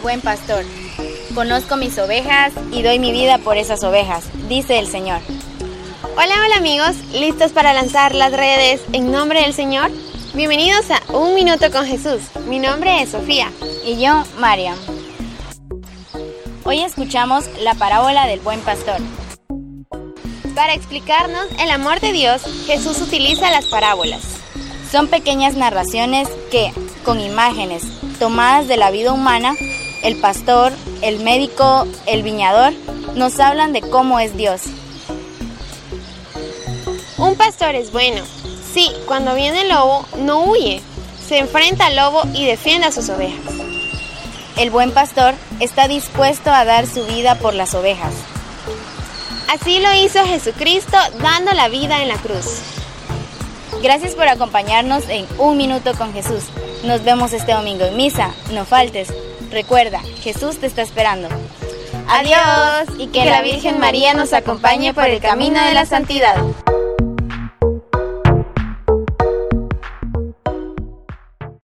buen pastor. Conozco mis ovejas y doy mi vida por esas ovejas, dice el Señor. Hola, hola amigos, ¿listos para lanzar las redes en nombre del Señor? Bienvenidos a Un Minuto con Jesús. Mi nombre es Sofía. Y yo, Mariam. Hoy escuchamos la parábola del buen pastor. Para explicarnos el amor de Dios, Jesús utiliza las parábolas. Son pequeñas narraciones que, con imágenes tomadas de la vida humana, el pastor, el médico, el viñador, nos hablan de cómo es Dios. Un pastor es bueno. Sí, cuando viene el lobo, no huye. Se enfrenta al lobo y defiende a sus ovejas. El buen pastor está dispuesto a dar su vida por las ovejas. Así lo hizo Jesucristo dando la vida en la cruz. Gracias por acompañarnos en Un Minuto con Jesús. Nos vemos este domingo en misa. No faltes. Recuerda, Jesús te está esperando. Adiós y que la Virgen María nos acompañe por el camino de la santidad.